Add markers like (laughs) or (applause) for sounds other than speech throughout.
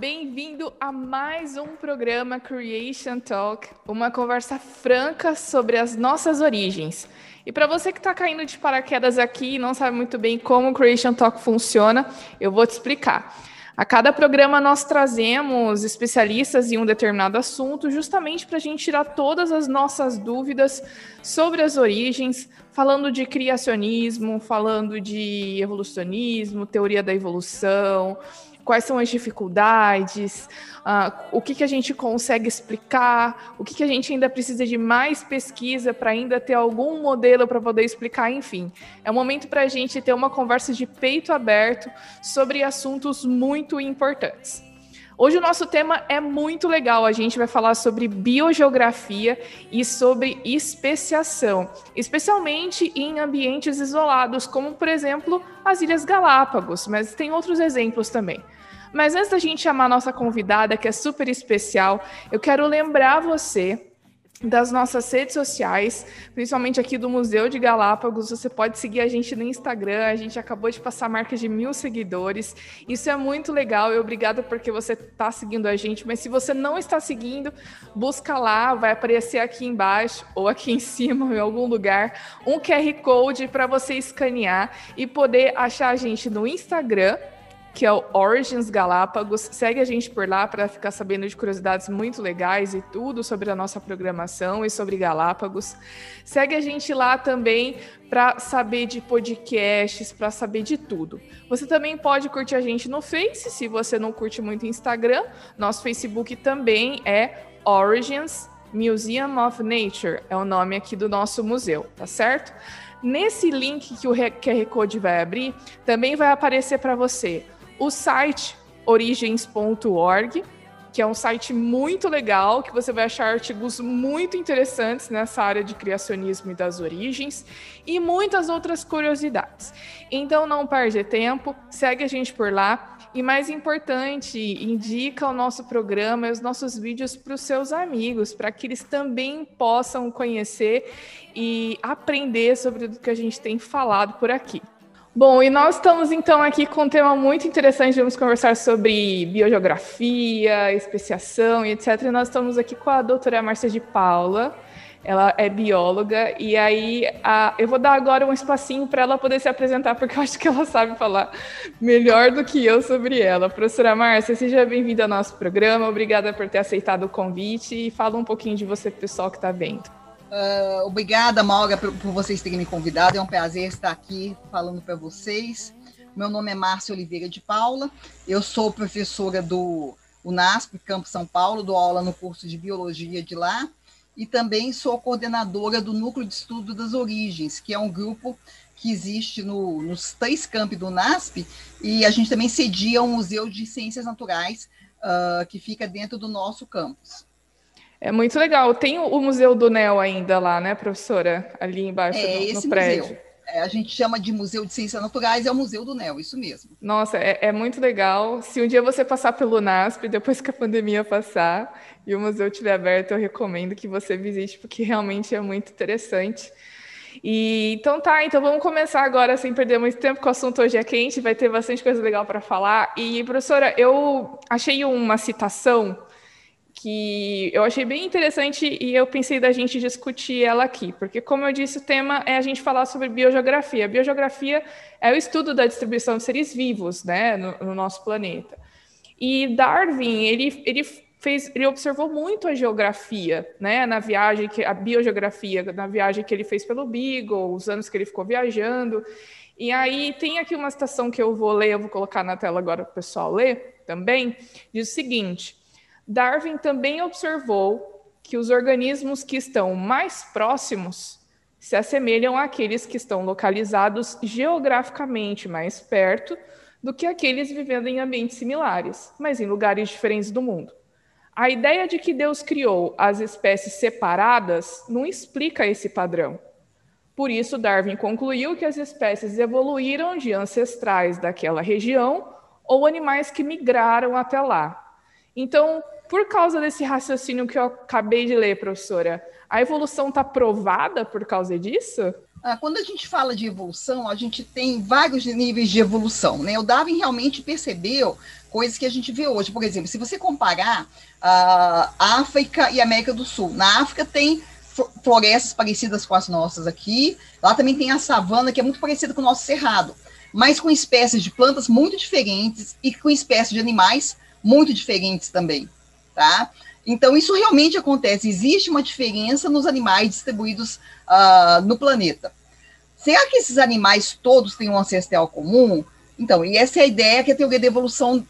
bem-vindo a mais um programa Creation Talk, uma conversa franca sobre as nossas origens. E para você que está caindo de paraquedas aqui e não sabe muito bem como o Creation Talk funciona, eu vou te explicar. A cada programa nós trazemos especialistas em um determinado assunto, justamente para a gente tirar todas as nossas dúvidas sobre as origens, falando de criacionismo, falando de evolucionismo, teoria da evolução, quais são as dificuldades, uh, o que, que a gente consegue explicar, o que, que a gente ainda precisa de mais pesquisa para ainda ter algum modelo para poder explicar, enfim. É um momento para a gente ter uma conversa de peito aberto sobre assuntos muito importantes. Hoje o nosso tema é muito legal. A gente vai falar sobre biogeografia e sobre especiação, especialmente em ambientes isolados, como por exemplo as Ilhas Galápagos, mas tem outros exemplos também. Mas antes da gente chamar a nossa convidada, que é super especial, eu quero lembrar você das nossas redes sociais, principalmente aqui do Museu de Galápagos. Você pode seguir a gente no Instagram. A gente acabou de passar a marca de mil seguidores. Isso é muito legal. E obrigada porque você está seguindo a gente. Mas se você não está seguindo, busca lá. Vai aparecer aqui embaixo ou aqui em cima, em algum lugar, um QR Code para você escanear e poder achar a gente no Instagram que é o Origins Galápagos. Segue a gente por lá para ficar sabendo de curiosidades muito legais e tudo sobre a nossa programação e sobre Galápagos. Segue a gente lá também para saber de podcasts, para saber de tudo. Você também pode curtir a gente no Face, se você não curte muito Instagram. Nosso Facebook também é Origins Museum of Nature, é o nome aqui do nosso museu, tá certo? Nesse link que o QR Code vai abrir, também vai aparecer para você o site origens.org, que é um site muito legal, que você vai achar artigos muito interessantes nessa área de criacionismo e das origens, e muitas outras curiosidades. Então não perde tempo, segue a gente por lá. E mais importante, indica o nosso programa e os nossos vídeos para os seus amigos, para que eles também possam conhecer e aprender sobre o que a gente tem falado por aqui. Bom, e nós estamos então aqui com um tema muito interessante. Vamos conversar sobre biogeografia, especiação e etc. E nós estamos aqui com a doutora Márcia de Paula. Ela é bióloga e aí a, eu vou dar agora um espacinho para ela poder se apresentar, porque eu acho que ela sabe falar melhor do que eu sobre ela. Professora Márcia, seja bem-vinda ao nosso programa. Obrigada por ter aceitado o convite e fala um pouquinho de você, pessoal que está vendo. Uh, obrigada, Maura, por, por, vocês terem me convidado. É um prazer estar aqui falando para vocês. Meu nome é Márcia Oliveira de Paula. Eu sou professora do UNASP, Campo São Paulo, dou aula no curso de Biologia de lá. E também sou coordenadora do Núcleo de Estudo das Origens, que é um grupo que existe no, nos três campos do UNASP. E a gente também cedia um museu de ciências naturais uh, que fica dentro do nosso campus. É muito legal. Tem o Museu do NEL ainda lá, né, professora? Ali embaixo é, no, no prédio. Museu. É, a gente chama de Museu de Ciências Naturais, é o Museu do NEL, isso mesmo. Nossa, é, é, muito legal. Se um dia você passar pelo NASP, depois que a pandemia passar e o museu estiver aberto, eu recomendo que você visite, porque realmente é muito interessante. E, então tá, então vamos começar agora sem perder muito tempo, que o assunto hoje é quente, vai ter bastante coisa legal para falar. E, professora, eu achei uma citação que eu achei bem interessante e eu pensei da gente discutir ela aqui, porque, como eu disse, o tema é a gente falar sobre biogeografia. biogeografia é o estudo da distribuição de seres vivos né, no, no nosso planeta. E Darwin, ele, ele fez, ele observou muito a geografia, né, na viagem que a biogeografia, na viagem que ele fez pelo Beagle, os anos que ele ficou viajando. E aí tem aqui uma citação que eu vou ler, eu vou colocar na tela agora para o pessoal ler também, diz o seguinte: Darwin também observou que os organismos que estão mais próximos se assemelham àqueles que estão localizados geograficamente mais perto do que aqueles vivendo em ambientes similares, mas em lugares diferentes do mundo. A ideia de que Deus criou as espécies separadas não explica esse padrão. Por isso, Darwin concluiu que as espécies evoluíram de ancestrais daquela região ou animais que migraram até lá. Então, por causa desse raciocínio que eu acabei de ler, professora, a evolução está provada por causa disso? Ah, quando a gente fala de evolução, a gente tem vários níveis de evolução. Né? O Darwin realmente percebeu coisas que a gente vê hoje. Por exemplo, se você comparar a uh, África e América do Sul, na África tem florestas parecidas com as nossas aqui, lá também tem a savana, que é muito parecida com o nosso cerrado, mas com espécies de plantas muito diferentes e com espécies de animais muito diferentes também, tá? Então, isso realmente acontece, existe uma diferença nos animais distribuídos uh, no planeta. Será que esses animais todos têm um ancestral comum? Então, e essa é a ideia que a teoria da evolução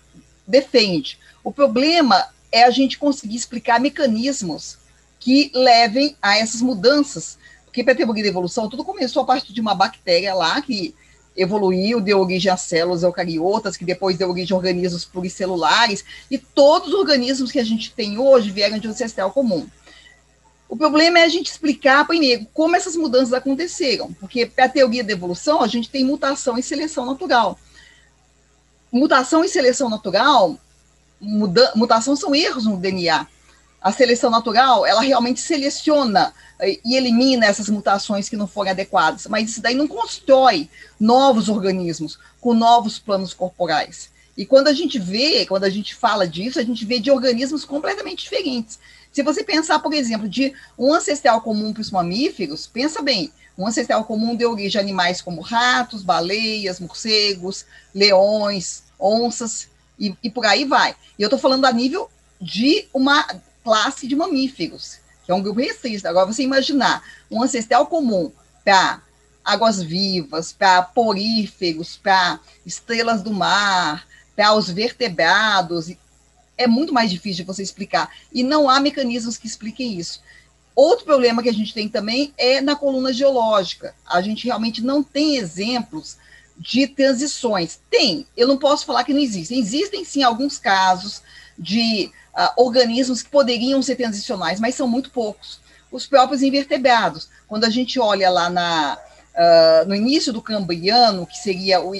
defende. O problema é a gente conseguir explicar mecanismos que levem a essas mudanças. Porque para a teoria da evolução, tudo começou a partir de uma bactéria lá que evoluiu, deu origem a células eucariotas, que depois deu origem a organismos pluricelulares, e todos os organismos que a gente tem hoje vieram de um ancestral comum. O problema é a gente explicar, primeiro, como essas mudanças aconteceram, porque para a teoria da evolução, a gente tem mutação e seleção natural. Mutação e seleção natural, muda, mutação são erros no DNA. A seleção natural, ela realmente seleciona e elimina essas mutações que não forem adequadas, mas isso daí não constrói novos organismos com novos planos corporais. E quando a gente vê, quando a gente fala disso, a gente vê de organismos completamente diferentes. Se você pensar, por exemplo, de um ancestral comum para os mamíferos, pensa bem, um ancestral comum deu origem a animais como ratos, baleias, morcegos, leões, onças, e, e por aí vai. E eu estou falando a nível de uma classe de mamíferos, é um grupo restrito. Agora, você imaginar um ancestral comum para águas vivas, para poríferos, para estrelas do mar, para os vertebrados, é muito mais difícil de você explicar. E não há mecanismos que expliquem isso. Outro problema que a gente tem também é na coluna geológica. A gente realmente não tem exemplos de transições. Tem, eu não posso falar que não existem. Existem sim alguns casos de uh, organismos que poderiam ser transicionais, mas são muito poucos. Os próprios invertebrados. Quando a gente olha lá na, uh, no início do Cambriano, que seria o,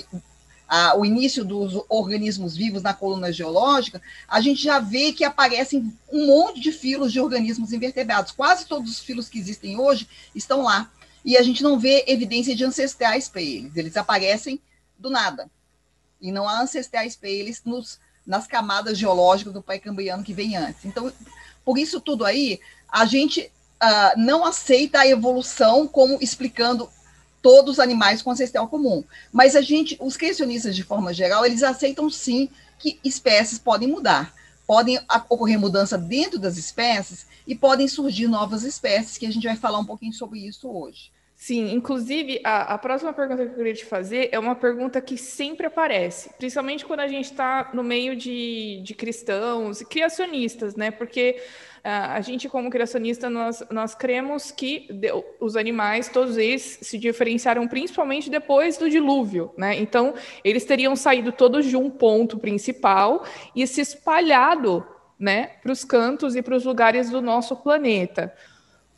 a, o início dos organismos vivos na coluna geológica, a gente já vê que aparecem um monte de filos de organismos invertebrados. Quase todos os filos que existem hoje estão lá. E a gente não vê evidência de ancestrais para eles. Eles aparecem do nada. E não há ancestrais para eles nos, nas camadas geológicas do pré-cambriano que vem antes. Então, por isso tudo aí, a gente uh, não aceita a evolução como explicando todos os animais com ancestral comum. Mas a gente, os criacionistas, de forma geral, eles aceitam sim que espécies podem mudar. Podem ocorrer mudança dentro das espécies e podem surgir novas espécies, que a gente vai falar um pouquinho sobre isso hoje. Sim, inclusive, a, a, próxima pergunta que eu queria te fazer é uma pergunta que sempre aparece, principalmente quando a gente está no meio de, de cristãos e criacionistas, né? Porque uh, a gente, como criacionista, nós, nós cremos que os animais, todos eles, se diferenciaram principalmente depois do dilúvio, né? Então, eles teriam saído todos de um ponto principal e se espalhado né, para os cantos e para os lugares do nosso planeta.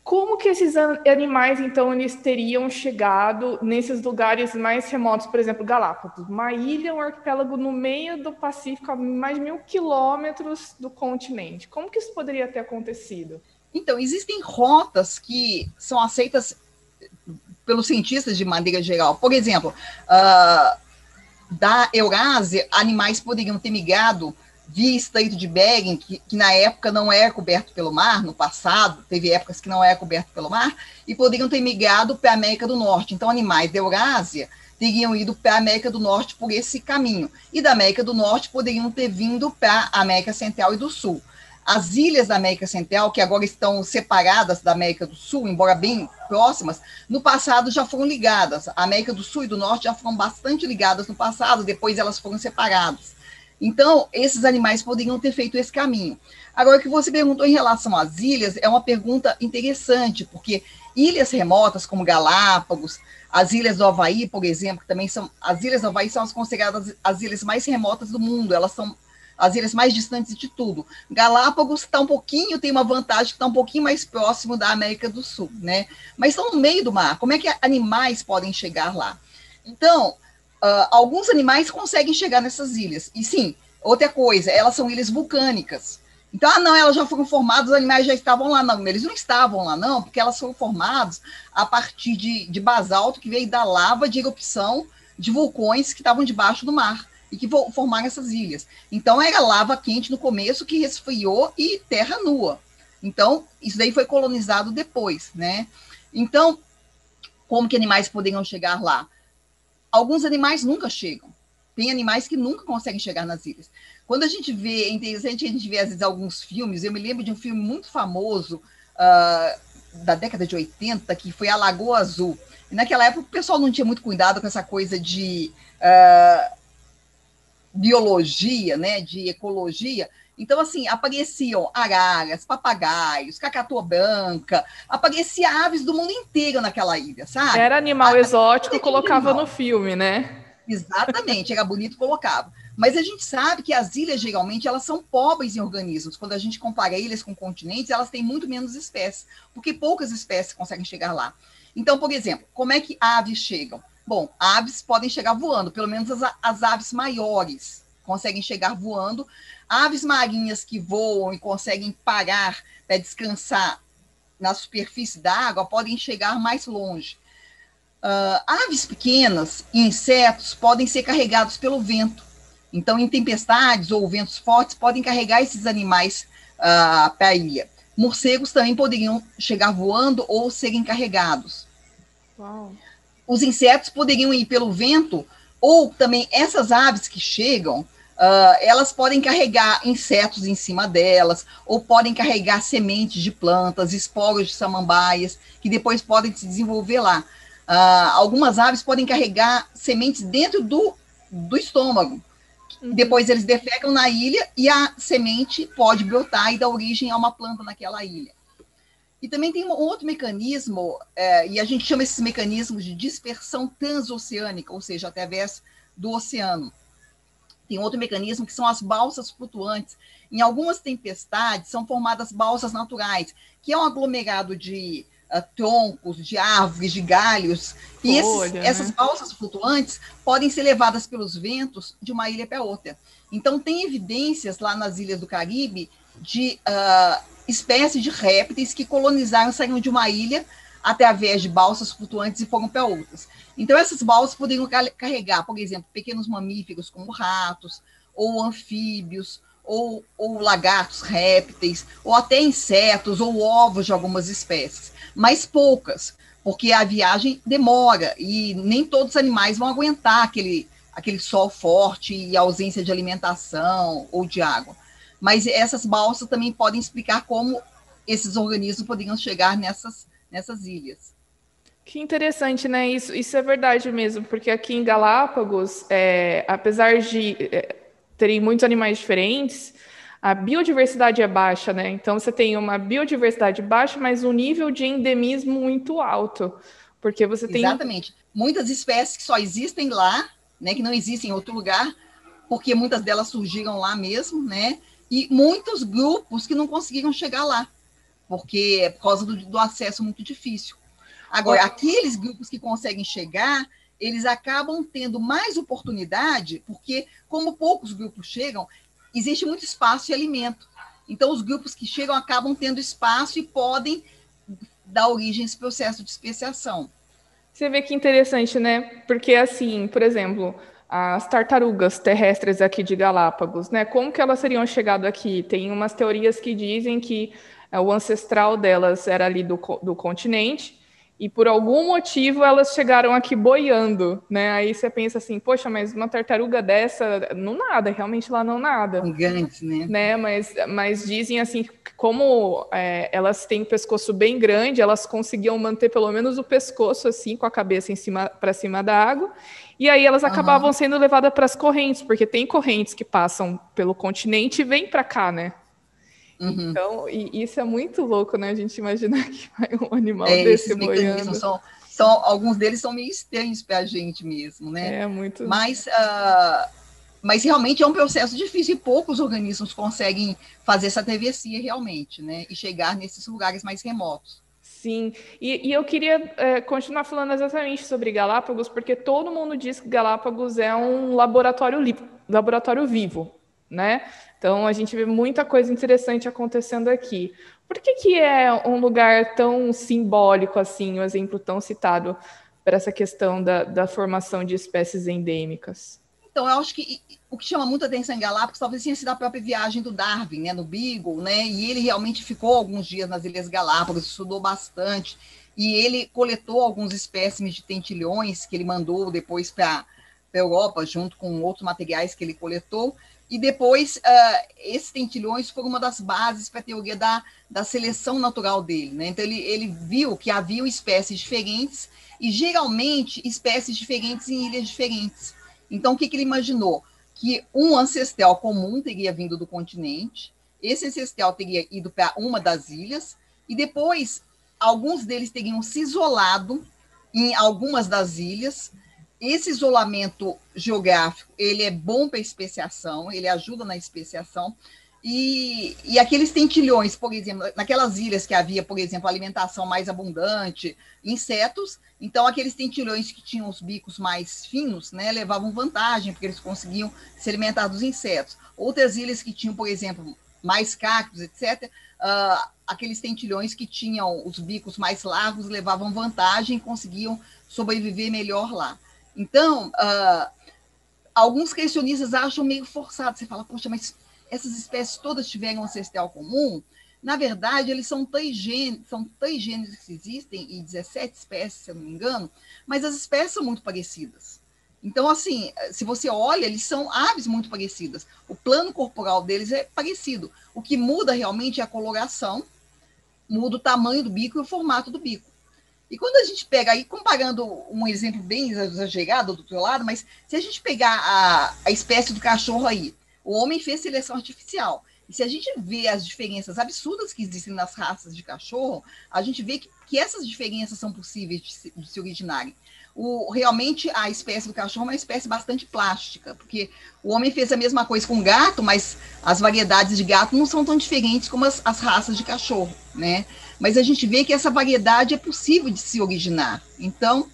Como que esses animais, então, eles teriam chegado nesses lugares mais remotos, por exemplo, Galápagos, uma ilha, um arquipélago no meio do Pacífico, a mais mil quilômetros do continente? Como que isso poderia ter acontecido? Então, existem rotas que são aceitas pelos cientistas de maneira geral. Por exemplo, uh, da Eurásia, animais poderiam ter migrado via Estreito de Bering, que, que, na época não era coberto pelo mar, no passado, teve épocas que não era coberto pelo mar, e poderiam ter migrado para a América do Norte. Então, animais da Eurásia teriam ido para a América do Norte por esse caminho, e da América do Norte poderiam ter vindo para a América Central e do Sul. As ilhas da América Central, que agora estão separadas da América do Sul, embora bem próximas, no passado já foram ligadas. A América do Sul e do Norte já foram bastante ligadas no passado, depois elas foram separadas. Então, esses animais poderiam ter feito esse caminho. Agora, o que você perguntou em relação às ilhas é uma pergunta interessante, porque ilhas remotas como Galápagos, as ilhas do Havaí, por exemplo, que também são as ilhas do Havaí são as consideradas as ilhas mais remotas do mundo, elas são as ilhas mais distantes de tudo. Galápagos está um pouquinho, tem uma vantagem está um pouquinho mais próximo da América do Sul, né? Mas estão no meio do mar. Como é que animais podem chegar lá? Então, Uh, alguns animais conseguem chegar nessas ilhas. E sim, outra coisa, elas são ilhas vulcânicas. Então, ah, não, elas já foram formadas, os animais já estavam lá, não. Eles não estavam lá, não, porque elas foram formadas a partir de, de basalto que veio da lava de erupção de vulcões que estavam debaixo do mar. e que formaram essas ilhas. Então era lava quente no começo que resfriou e terra nua. Então isso daí foi colonizado depois, né? Então como que animais poderiam chegar lá? Alguns animais nunca chegam. Tem animais que nunca conseguem chegar nas ilhas. Quando a gente vê, é interessante a gente ver às vezes alguns filmes, eu me lembro de um filme muito famoso uh, da década de 80, que foi A Lagoa Azul. E naquela época o pessoal não tinha muito cuidado com essa coisa de uh, biologia, né, de ecologia. Então, assim, apareciam araras, papagaios, cacatua branca, aparecia aves do mundo inteiro naquela ilha, sabe? Era animal exótico, colocava animal. no filme, né? Exatamente, era bonito, colocava. Mas a gente sabe que as ilhas, geralmente, elas são pobres em organismos. Quando a gente compara ilhas com continentes, elas têm muito menos espécies, porque poucas espécies conseguem chegar lá. Então, por exemplo, como é que aves chegam? Bom, aves podem chegar voando, pelo menos as, as aves maiores conseguem chegar voando. Aves marinhas que voam e conseguem parar para descansar na superfície da água podem chegar mais longe. Uh, aves pequenas e insetos podem ser carregados pelo vento. Então, em tempestades ou ventos fortes, podem carregar esses animais uh, para a ilha. Morcegos também poderiam chegar voando ou serem carregados. Uau. Os insetos poderiam ir pelo vento, ou também essas aves que chegam, uh, elas podem carregar insetos em cima delas, ou podem carregar sementes de plantas, esporos de samambaias, que depois podem se desenvolver lá. Uh, algumas aves podem carregar sementes dentro do, do estômago. Uhum. Depois eles defecam na ilha e a semente pode brotar e dar origem a uma planta naquela ilha. E também tem um outro mecanismo, é, e a gente chama esses mecanismos de dispersão transoceânica, ou seja, através do oceano. Tem outro mecanismo que são as balsas flutuantes. Em algumas tempestades são formadas balsas naturais, que é um aglomerado de uh, troncos, de árvores, de galhos. E esses, né? essas balsas flutuantes podem ser levadas pelos ventos de uma ilha para outra. Então, tem evidências lá nas ilhas do Caribe de uh, espécies de répteis que colonizaram, saíram de uma ilha através de balsas flutuantes e foram para outras. Então, essas balsas poderiam carregar, por exemplo, pequenos mamíferos como ratos, ou anfíbios, ou, ou lagartos, répteis, ou até insetos ou ovos de algumas espécies mas poucas, porque a viagem demora e nem todos os animais vão aguentar aquele, aquele sol forte e ausência de alimentação ou de água. Mas essas balsas também podem explicar como esses organismos poderiam chegar nessas, nessas ilhas. Que interessante, né? Isso, isso é verdade mesmo, porque aqui em Galápagos, é, apesar de é, terem muitos animais diferentes, a biodiversidade é baixa, né? Então você tem uma biodiversidade baixa, mas um nível de endemismo muito alto. Porque você tem. Exatamente. Muitas espécies que só existem lá, né? Que não existem em outro lugar, porque muitas delas surgiram lá mesmo, né? E muitos grupos que não conseguiram chegar lá, porque é por causa do, do acesso muito difícil. Agora, aqueles grupos que conseguem chegar, eles acabam tendo mais oportunidade, porque como poucos grupos chegam, existe muito espaço e alimento. Então, os grupos que chegam acabam tendo espaço e podem dar origem a esse processo de especiação. Você vê que interessante, né? Porque, assim, por exemplo, as tartarugas terrestres aqui de Galápagos, né? Como que elas seriam chegado aqui? Tem umas teorias que dizem que é, o ancestral delas era ali do, do continente, e por algum motivo elas chegaram aqui boiando, né? Aí você pensa assim, poxa, mas uma tartaruga dessa não nada, realmente lá não nada. Gigante, né? né? Mas, mas dizem assim, como é, elas têm um pescoço bem grande, elas conseguiam manter pelo menos o pescoço assim, com a cabeça em cima para cima da água. E aí elas acabavam uhum. sendo levadas para as correntes, porque tem correntes que passam pelo continente e vêm para cá, né? Uhum. Então, e isso é muito louco, né? A gente imaginar (laughs) que vai um animal é, desse boiando. São, são, alguns deles são meio estranhos para a gente mesmo, né? É, muito. Mas, uh, mas realmente é um processo difícil e poucos organismos conseguem fazer essa travessia realmente, né? E chegar nesses lugares mais remotos. Sim, e, e eu queria é, continuar falando exatamente sobre Galápagos, porque todo mundo diz que Galápagos é um laboratório, laboratório vivo, né? Então, a gente vê muita coisa interessante acontecendo aqui. Por que, que é um lugar tão simbólico assim, um exemplo tão citado para essa questão da, da formação de espécies endêmicas? Então, eu acho que o que chama muita atenção em Galápagos talvez tenha sido a própria viagem do Darwin, né, no Beagle, né, e ele realmente ficou alguns dias nas Ilhas Galápagos, estudou bastante, e ele coletou alguns espécimes de tentilhões que ele mandou depois para a Europa, junto com outros materiais que ele coletou, e depois uh, esses tentilhões foram uma das bases para a teoria da, da seleção natural dele. Né? Então, ele, ele viu que havia espécies diferentes, e geralmente espécies diferentes em ilhas diferentes. Então, o que, que ele imaginou? que um ancestral comum teria vindo do continente, esse ancestral teria ido para uma das ilhas, e depois alguns deles teriam se isolado em algumas das ilhas. Esse isolamento geográfico ele é bom para especiação, ele ajuda na especiação, e, e aqueles tentilhões, por exemplo, naquelas ilhas que havia, por exemplo, alimentação mais abundante, insetos, então aqueles tentilhões que tinham os bicos mais finos, né, levavam vantagem, porque eles conseguiam se alimentar dos insetos. Outras ilhas que tinham, por exemplo, mais cactos, etc., uh, ah, aqueles tentilhões que tinham os bicos mais largos levavam vantagem e conseguiam sobreviver melhor lá. Então, uh, alguns questionistas acham meio forçado. Você fala, poxa, mas essas espécies todas tiveram um ancestral comum, na verdade, eles são três gêneros, são três gêneros que existem, e 17 espécies, se eu não me engano, mas as espécies são muito parecidas. Então, assim, se você olha, eles são aves muito parecidas. O plano corporal deles é parecido. O que muda realmente é a coloração, muda o tamanho do bico e o formato do bico. E quando a gente pega aí, comparando um exemplo bem exagerado do outro lado, mas se a gente pegar a, a espécie do cachorro aí, o homem fez seleção artificial. E se a gente vê as diferenças absurdas que existem nas raças de cachorro, a gente vê que, que essas diferenças são possíveis de se, de se originarem. O, realmente a espécie do cachorro é uma espécie bastante plástica, porque o homem fez a mesma coisa com gato, mas as variedades de gato não são tão diferentes como as, as raças de cachorro, né? Mas a gente vê que essa variedade é possível de se originar. Então,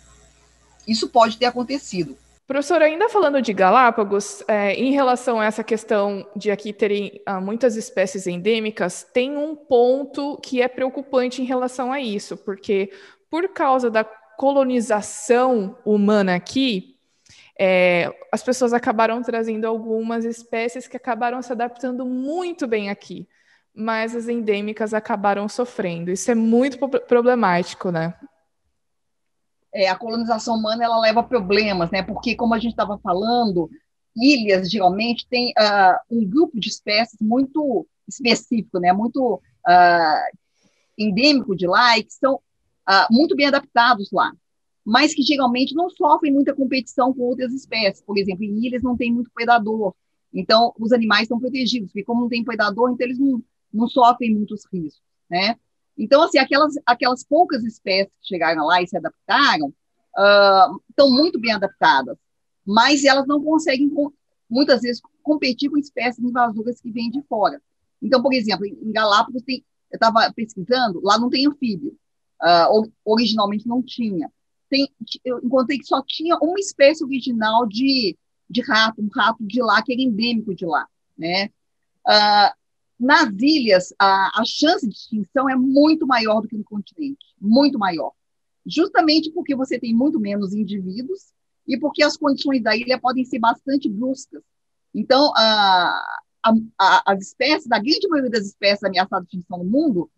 isso pode ter acontecido. Professor, ainda falando de Galápagos, é, em relação a essa questão de aqui terem ah, muitas espécies endêmicas, tem um ponto que é preocupante em relação a isso, porque por causa da colonização humana aqui, é, as pessoas acabaram trazendo algumas espécies que acabaram se adaptando muito bem aqui, mas as endêmicas acabaram sofrendo. Isso é muito problemático, né? É, a colonização humana ela leva problemas, né? Porque, como a gente estava falando, ilhas geralmente têm uh, um grupo de espécies muito específico, né? Muito uh, endêmico de lá e que são uh, muito bem adaptados lá, mas que geralmente não sofrem muita competição com outras espécies. Por exemplo, em ilhas não tem muito predador, então os animais estão protegidos, porque como não tem predador, então eles não, não sofrem muitos riscos, né? Então, assim, aquelas, aquelas poucas espécies que chegaram lá e se adaptaram uh, estão muito bem adaptadas, mas elas não conseguem, muitas vezes, competir com espécies invasoras que vêm de fora. Então, por exemplo, em Galápagos, tem, eu estava pesquisando, lá não tem anfíbio, uh, originalmente não tinha. Tem, eu encontrei que só tinha uma espécie original de, de rato, um rato de lá, que era endêmico de lá, né? Uh, nas ilhas, a, a chance de extinção é muito maior do que no continente, muito maior. Justamente porque você tem muito menos indivíduos e porque as condições da ilha podem ser bastante bruscas. Então, a, a, as espécies, a grande maioria das espécies ameaçadas de extinção no mundo,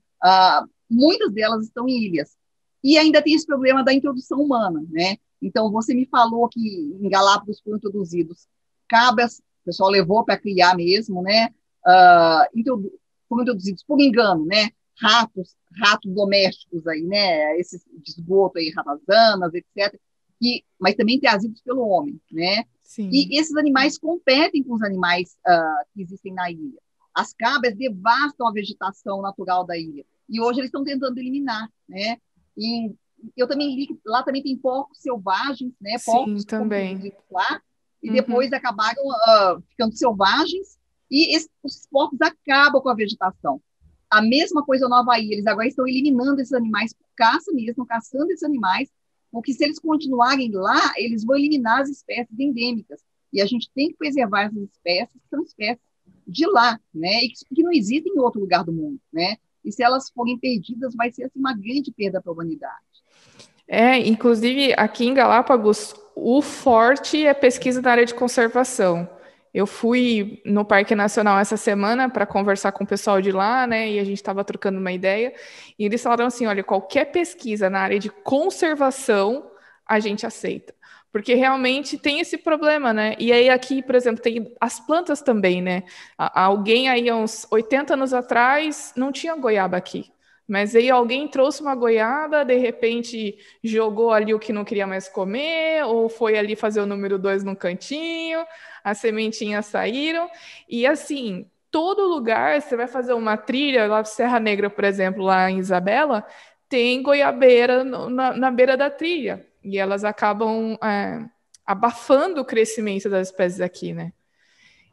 muitas delas estão em ilhas. E ainda tem esse problema da introdução humana, né? Então, você me falou que em Galápagos foram introduzidos cabras, o pessoal levou para criar mesmo, né? Uh, foram introduzidos por engano, né? Ratos, ratos domésticos aí, né? Esses de esgoto aí, ratazanas, etc. Que, mas também trazidos pelo homem, né? Sim. E esses animais competem com os animais uh, que existem na ilha. As cabras devastam a vegetação natural da ilha. E hoje eles estão tentando eliminar, né? E eu também li que lá também tem porcos selvagens, né? Porcos Sim, também. lá, e uhum. depois acabaram uh, ficando selvagens e esses, os porcos acabam com a vegetação. A mesma coisa no Havaí, eles agora estão eliminando esses animais por caça mesmo, caçando esses animais, porque se eles continuarem lá, eles vão eliminar as espécies endêmicas. E a gente tem que preservar essas espécies, que são espécies de lá, né? E que, que não existem em outro lugar do mundo, né? E se elas forem perdidas, vai ser assim, uma grande perda para a humanidade. É, inclusive aqui em Galápagos, o forte é pesquisa na área de conservação. Eu fui no Parque Nacional essa semana para conversar com o pessoal de lá, né? E a gente estava trocando uma ideia. E eles falaram assim: olha, qualquer pesquisa na área de conservação a gente aceita. Porque realmente tem esse problema, né? E aí aqui, por exemplo, tem as plantas também, né? Alguém aí, uns 80 anos atrás, não tinha goiaba aqui. Mas aí alguém trouxe uma goiaba, de repente jogou ali o que não queria mais comer, ou foi ali fazer o número dois no cantinho, as sementinhas saíram. E assim, todo lugar, você vai fazer uma trilha, lá Serra Negra, por exemplo, lá em Isabela, tem goiabeira no, na, na, beira da trilha. E elas acabam é, abafando o crescimento das espécies aqui, né?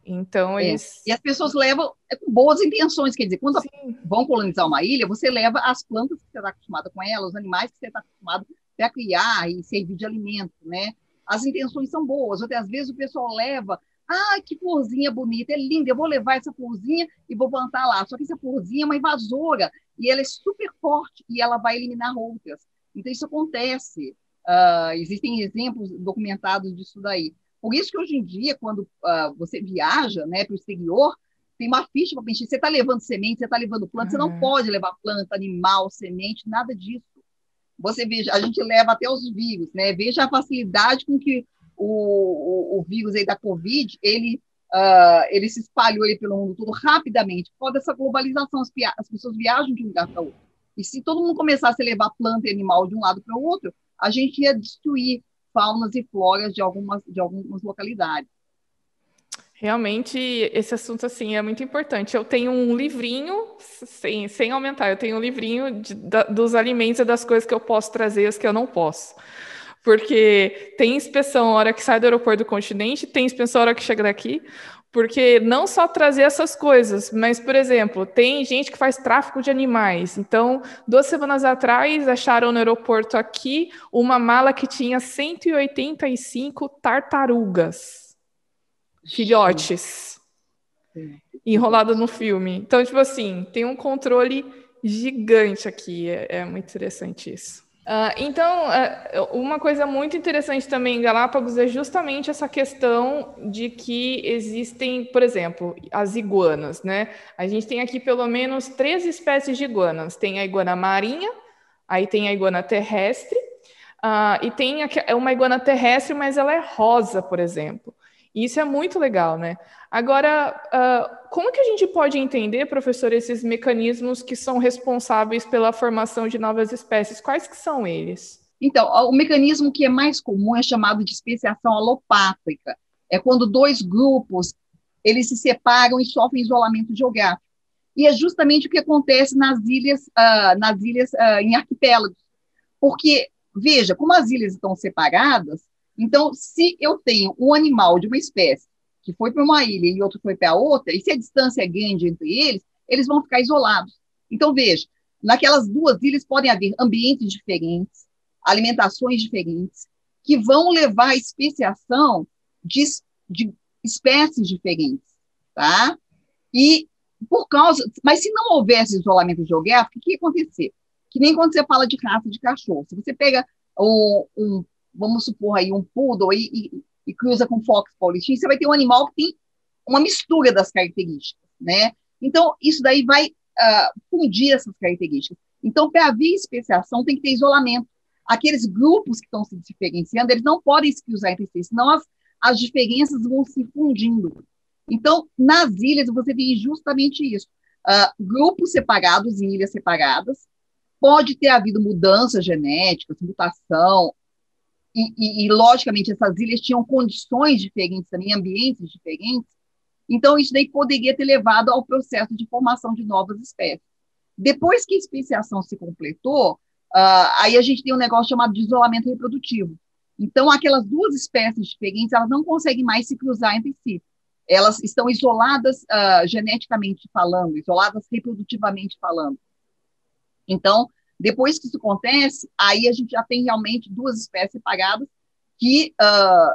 Então, é. eles... E as pessoas levam é, com boas intenções, quer dizer, quando Sim. vão colonizar uma ilha, você leva as plantas que você está acostumado com elas, os animais que você está acostumado a criar e servir de alimento, né? As intenções são boas, até às vezes o pessoal leva, ah, que florzinha bonita, é linda, eu vou levar essa florzinha e vou plantar lá. Só que essa florzinha é uma invasora e ela é super forte e ela vai eliminar outras. Então, isso acontece. Uh, existem exemplos documentados disso daí. Por isso que hoje em dia, quando uh, você viaja né, para o exterior, tem uma ficha para preencher. Você está levando semente, você está levando planta, uhum. você não uhum. pode levar planta, animal, semente, nada disso. Você veja, a gente leva até os vírus, né? Veja a facilidade com que o, o, o vírus aí da Covid, ele, uh, ele se espalhou aí pelo mundo todo rapidamente. Por causa dessa globalização, as, as pessoas viajam de um lugar para outro. E se todo mundo começasse a levar planta e animal de um lado para o outro, a gente ia destruir faunas e floras de algumas, de algumas localidades. Realmente, esse assunto assim é muito importante. Eu tenho um livrinho, sem, sem aumentar, eu tenho um livrinho de, da, dos alimentos e das coisas que eu posso trazer e as que eu não posso. Porque tem inspeção a hora que sai do aeroporto do continente, tem inspeção a hora que chega daqui. Porque não só trazer essas coisas, mas, por exemplo, tem gente que faz tráfico de animais. Então, duas semanas atrás, acharam no aeroporto aqui uma mala que tinha 185 tartarugas, filhotes, enrolado no filme. Então, tipo assim, tem um controle gigante aqui. É, é muito interessante isso. Uh, então, uh, uma coisa muito interessante também em Galápagos é justamente essa questão de que existem, por exemplo, as iguanas, né? A gente tem aqui pelo menos três espécies de iguanas. Tem a iguana marinha, aí tem a iguana terrestre, uh, e tem uma iguana terrestre, mas ela é rosa, por exemplo. Isso é muito legal, né? Agora, uh, como que a gente pode entender, professor, esses mecanismos que são responsáveis pela formação de novas espécies? Quais que são eles? Então, o mecanismo que é mais comum é chamado de especiação alopátrica. É quando dois grupos eles se separam e sofrem isolamento geográfico. E é justamente o que acontece nas ilhas, uh, nas ilhas uh, em arquipélagos. Porque, veja, como as ilhas estão separadas, então, se eu tenho um animal de uma espécie que foi para uma ilha e outro foi para outra, e se a distância é grande entre eles, eles vão ficar isolados. Então, veja, naquelas duas ilhas podem haver ambientes diferentes, alimentações diferentes, que vão levar à especiação de, de espécies diferentes, tá? E por causa, mas se não houvesse isolamento geográfico, o que ia acontecer? Que nem quando você fala de raça de cachorro. Se você pega um, um vamos supor aí um poodle e, e, e cruza com fox paulistinho, você vai ter um animal que tem uma mistura das características, né? Então, isso daí vai uh, fundir essas características. Então, para haver especiação, tem que ter isolamento. Aqueles grupos que estão se diferenciando, eles não podem se cruzar entre si, senão as, as diferenças vão se fundindo. Então, nas ilhas, você tem justamente isso. Uh, grupos separados em ilhas separadas, pode ter havido mudanças genéticas, mutação, e, e, e, logicamente, essas ilhas tinham condições diferentes também, ambientes diferentes, então isso daí poderia ter levado ao processo de formação de novas espécies. Depois que a especiação se completou, uh, aí a gente tem um negócio chamado de isolamento reprodutivo. Então, aquelas duas espécies diferentes, elas não conseguem mais se cruzar entre si. Elas estão isoladas uh, geneticamente falando, isoladas reprodutivamente falando. Então, depois que isso acontece, aí a gente já tem realmente duas espécies separadas que uh,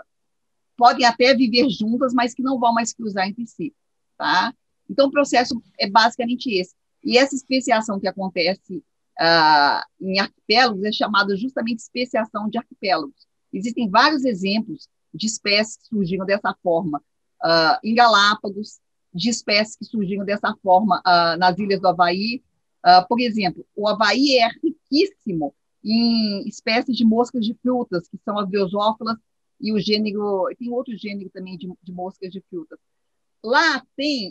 podem até viver juntas, mas que não vão mais cruzar entre si, tá? Então, o processo é basicamente esse. E essa especiação que acontece uh, em arquipélagos é chamada justamente especiação de arquipélagos. Existem vários exemplos de espécies que surgiram dessa forma uh, em Galápagos, de espécies que surgiram dessa forma nas ilhas do Havaí. Uh, por exemplo, o Havaí é riquíssimo em espécies de moscas de frutas, que são as Biosófilas e o gênero, tem outro gênero também de, de moscas de frutas. Lá tem,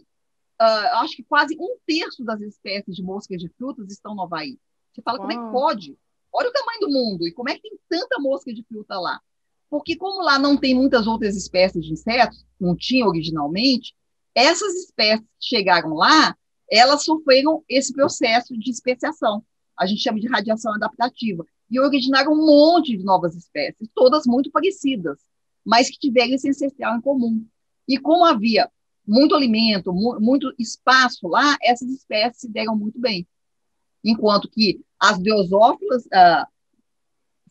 uh, acho que quase um terço das espécies de moscas de frutas estão no Havaí. Você fala, Uau. como é que pode? Olha o tamanho do mundo e como é que tem tanta mosca de fruta lá? Porque como lá não tem muitas outras espécies de insetos, não tinha originalmente, essas espécies que chegaram lá, elas sofreram esse processo de especiação. A gente chama de radiação adaptativa. E originaram um monte de novas espécies, todas muito parecidas, mas que tiveram esse essencial em comum. E como havia muito alimento, mu muito espaço lá, essas espécies se deram muito bem. Enquanto que as deosófilas, ah,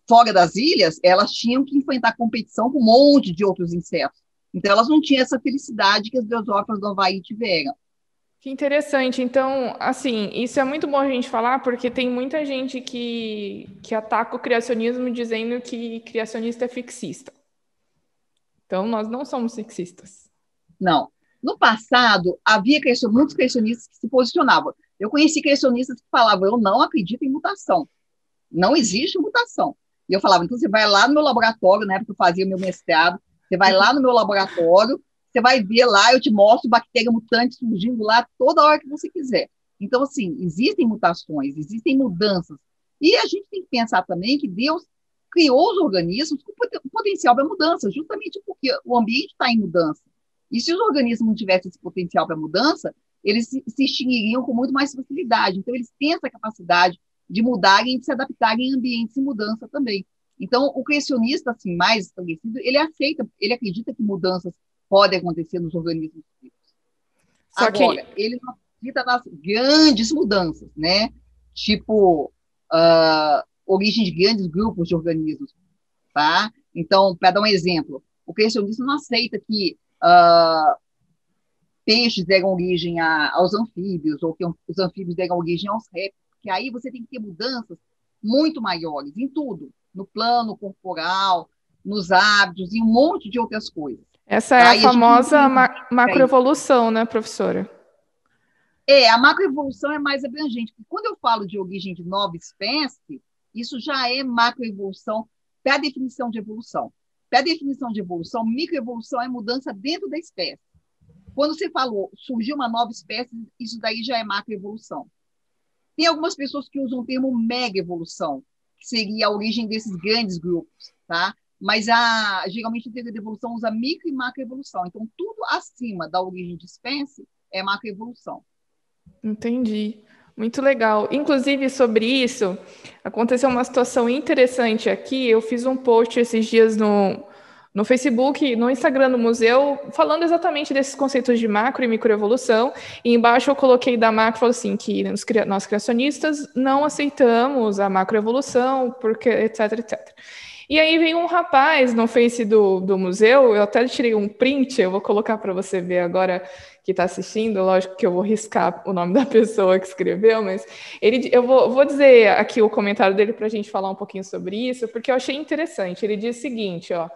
fora das ilhas, elas tinham que enfrentar competição com um monte de outros insetos. Então, elas não tinham essa felicidade que as deosófilas do Havaí tiveram. Que interessante. Então, assim, isso é muito bom a gente falar, porque tem muita gente que, que ataca o criacionismo dizendo que criacionista é fixista. Então, nós não somos fixistas. Não. No passado, havia muitos criacionistas que se posicionavam. Eu conheci criacionistas que falavam: eu não acredito em mutação. Não existe mutação. E eu falava: então você vai lá no meu laboratório, né, porque eu fazia meu mestrado, você vai lá no meu laboratório, você vai ver lá, eu te mostro bactéria mutante surgindo lá toda hora que você quiser. Então, assim, existem mutações, existem mudanças. E a gente tem que pensar também que Deus criou os organismos com potencial para mudança, justamente porque o ambiente está em mudança. E se os organismos não tivessem esse potencial para mudança, eles se, extinguiriam com muito mais facilidade. Então, eles têm essa capacidade de mudarem e de se adaptarem em ambientes em mudança também. Então, o criacionista assim, mais estabelecido, ele aceita, ele acredita que mudanças podem acontecer nos organismos vivos. Só Agora, que... ele não acredita nas grandes mudanças, né? Tipo, uh, origem de grandes grupos de organismos, tá? Então, para dar um exemplo, o criacionista não aceita que uh, peixes deram origem a, aos anfíbios, ou que os anfíbios deram origem aos répteis, porque aí você tem que ter mudanças muito maiores em tudo, no plano corporal, nos hábitos e um monte de outras coisas. Essa é aí a famosa a ma macroevolução, né, professora? É, a macroevolução é mais abrangente. Quando eu falo de origem de nova espécie, isso já é macroevolução para a definição de evolução. Para a definição de evolução, microevolução é mudança dentro da espécie. Quando você falou surgiu uma nova espécie, isso daí já é macroevolução. Tem algumas pessoas que usam o termo mega evolução, que seria a origem desses grandes grupos, tá? Mas a, geralmente a teoria da evolução usa micro e macroevolução. Então, tudo acima da origem de espécie é macroevolução. Entendi. Muito legal. Inclusive, sobre isso, aconteceu uma situação interessante aqui. Eu fiz um post esses dias no, no Facebook, no Instagram do museu, falando exatamente desses conceitos de macro e microevolução. E embaixo eu coloquei da macro, assim, que nós criacionistas não aceitamos a macroevolução, porque etc, etc. E aí vem um rapaz no Face do, do museu, eu até tirei um print, eu vou colocar para você ver agora que está assistindo, lógico que eu vou riscar o nome da (laughs) pessoa que escreveu, mas ele, eu vou, vou dizer aqui o comentário dele para a gente falar um pouquinho sobre isso, porque eu achei interessante. Ele diz o seguinte, ó,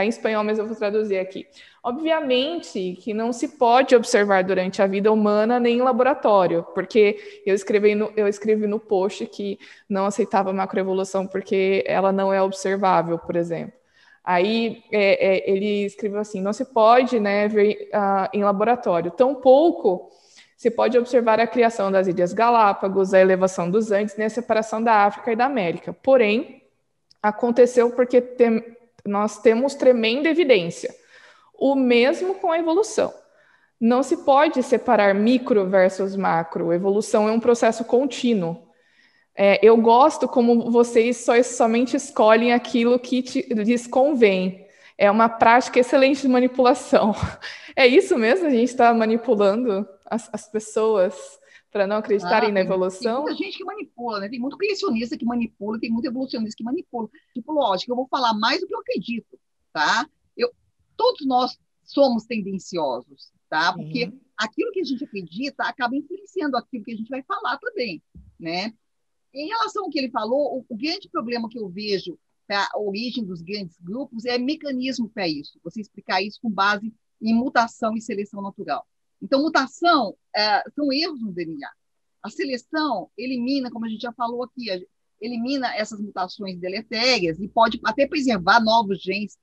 tá em espanhol, mas eu vou traduzir aqui. Obviamente que não se pode observar durante a vida humana nem em laboratório, porque eu escrevi no, eu escrevi no post que não aceitava macroevolução porque ela não é observável, por exemplo. Aí é, é, ele escreveu assim: não se pode né, ver uh, em laboratório, tampouco se pode observar a criação das Ilhas Galápagos, a elevação dos Andes nem a separação da África e da América. Porém, aconteceu porque tem, nós temos tremenda evidência. O mesmo com a evolução. Não se pode separar micro versus macro. Evolução é um processo contínuo. É, eu gosto como vocês só, somente escolhem aquilo que te, lhes convém. É uma prática excelente de manipulação. (laughs) É isso mesmo? A gente está manipulando as, as pessoas para não acreditarem ah, na evolução? Tem muita gente que manipula, né? Tem muito criacionista que manipula, tem muito evolucionista que manipula. Tipo, lógico, eu vou falar mais do que eu acredito, tá? Eu, todos nós somos tendenciosos, tá? Porque Sim. aquilo que a gente acredita acaba influenciando aquilo que a gente vai falar também, né? Em relação ao que ele falou, o, o grande problema que eu vejo para a origem dos grandes grupos, é mecanismo para isso, você explicar isso com base em mutação e seleção natural. Então, mutação é, são erros no DNA. A seleção elimina, como a gente já falou aqui, elimina essas mutações deletérias e pode até preservar novos genes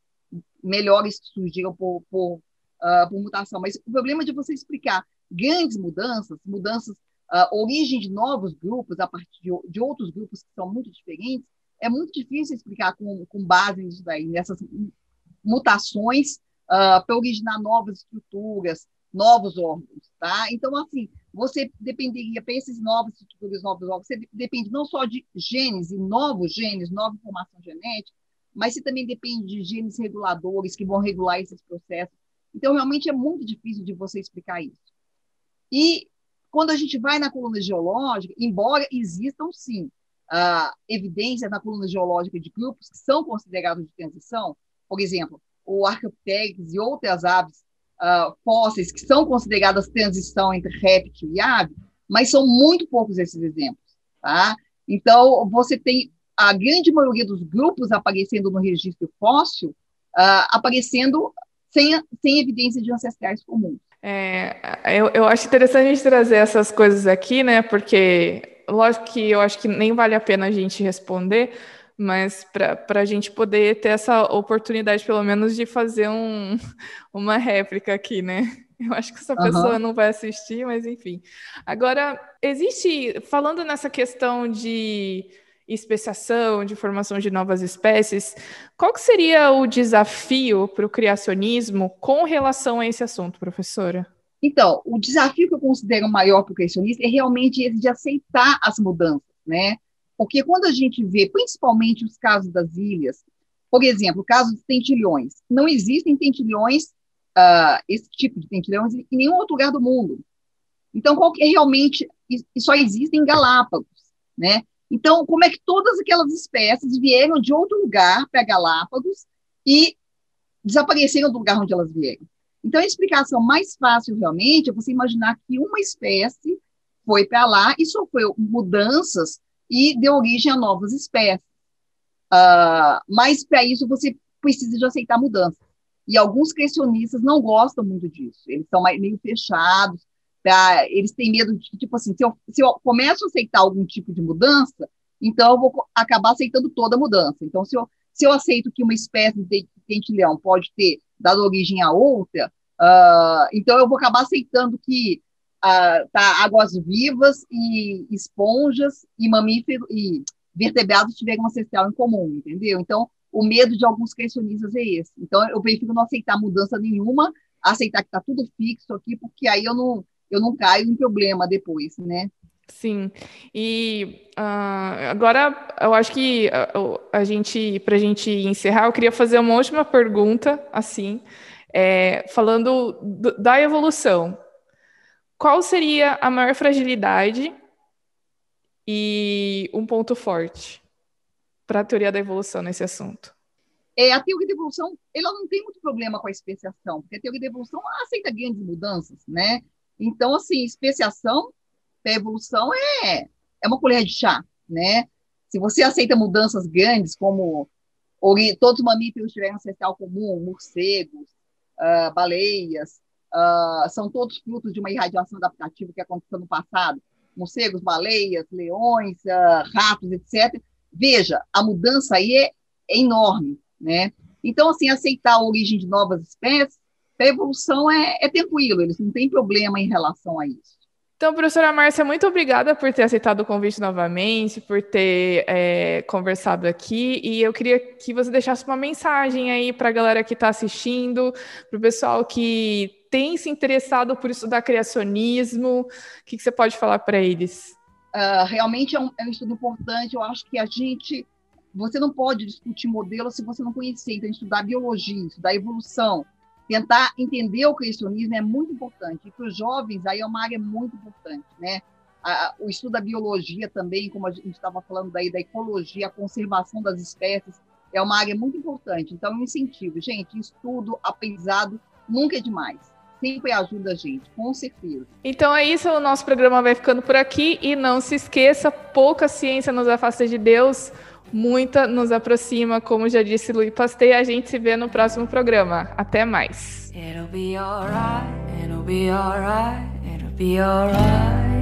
melhores que surgiram por, por, uh, por mutação. Mas o problema de você explicar grandes mudanças, mudanças, uh, origem de novos grupos a partir de, de, outros grupos que são muito diferentes, é muito difícil explicar com, com base nisso daí, nessas mutações uh, para originar novas estruturas, novos órgãos, tá? Então, assim, você dependeria, para esses novos estruturas, novos órgãos, você depende não só de genes e novos genes, nova informação genética, mas você também depende de genes reguladores que vão regular esses processos. Então, realmente é muito difícil de você explicar isso. E quando a gente vai na coluna geológica, embora existam, sim, uh, evidências na coluna geológica de grupos que são considerados de transição, por exemplo, o Archaeopteryx e outras aves uh, fósseis que são consideradas transição entre réptil e ave, mas são muito poucos esses exemplos. Tá? Então, você tem a grande maioria dos grupos aparecendo no registro fóssil, uh, aparecendo sem, sem evidência de ancestrais comuns. É, eu, eu acho interessante a gente trazer essas coisas aqui, né? Porque, lógico que eu acho que nem vale a pena a gente responder, mas para a gente poder ter essa oportunidade, pelo menos, de fazer um, (laughs) uma réplica aqui, né? Eu acho que essa pessoa uhum. não vai assistir, mas enfim. Agora, existe, falando nessa questão de especiação, de formação de novas espécies. Qual que seria o desafio para o criacionismo com relação a esse assunto, professora? Então, o desafio que eu considero maior para o criacionismo é realmente esse de aceitar as mudanças, né? Porque quando a gente vê, principalmente os casos das ilhas, por exemplo, o caso dos tentilhões, não existem tentilhões, uh, esse tipo de tentilhões, em nenhum outro lugar do mundo. Então, qual é realmente, só existem em Galápagos, né? Então, como é que todas aquelas espécies vieram de outro lugar para Galápagos e desapareceram do lugar onde elas vieram? Então, a explicação mais fácil, realmente, é você imaginar que uma espécie foi para lá e sofreu mudanças e deu origem a novas espécies. Uh, mas, para isso, você precisa de aceitar mudanças. E alguns criacionistas não gostam muito disso. Eles são meio fechados, Pra, eles têm medo de, tipo assim, se eu, se eu começo a aceitar algum tipo de mudança, então eu vou acabar aceitando toda a mudança. Então, se eu, se eu aceito que uma espécie de dentilhão pode ter dado origem a outra, uh, então eu vou acabar aceitando que tá, águas vivas e esponjas e mamíferos e vertebrados tiveram um ancestral em comum, entendeu? Então, o medo de alguns criacionistas é esse. Então, eu prefiro não aceitar mudança nenhuma, aceitar que está tudo fixo aqui, porque aí eu não, eu não caio em problema depois, né? Sim, e uh, agora eu acho que a, ah, a gente, para a gente encerrar, eu queria fazer uma última pergunta, assim, é, falando do, da evolução. Qual seria a maior fragilidade e um ponto forte para a teoria da evolução nesse assunto? É, a teoria da evolução, ela não tem muito problema com a especiação, porque a teoria da evolução aceita grandes mudanças, né? Então, assim, especiação para evolução é, é uma colher de chá, né? Se você aceita mudanças grandes, como todos os mamíferos tiveram ancestral comum, morcegos, uh, baleias, uh, são todos frutos de uma irradiação adaptativa que aconteceu no passado, morcegos, baleias, leões, uh, ratos, etc. Veja, a mudança aí é, é enorme, né? Então, assim, aceitar a origem de novas espécies a evolução é, é tranquilo, eles não têm problema em relação a isso. Então, professora Márcia, muito obrigada por ter aceitado o convite novamente, por ter é, conversado aqui. E eu queria que você deixasse uma mensagem aí para a galera que está assistindo, para o pessoal que tem se interessado por estudar criacionismo. O que, que você pode falar para eles? Uh, realmente é um, é um estudo importante. Eu acho que a gente. Você não pode discutir modelo se você não conhecer. Então, estudar biologia, estudar evolução, tentar entender o criacionismo é muito importante. E para os jovens, aí é uma área muito importante, né? O estudo da biologia também, como a gente estava falando daí, da ecologia, a conservação das espécies, é uma área muito importante. Então, eu incentivo. Gente, estudo, aprendizado, nunca é demais sempre ajuda a gente, com certeza. Então é isso, o nosso programa vai ficando por aqui e não se esqueça, pouca ciência nos afasta de Deus. muita nos aproxima, como já disse Luiz Pastei. A gente se vê no próximo programa. Até mais. It'll be alright, it'll be alright, it'll be alright.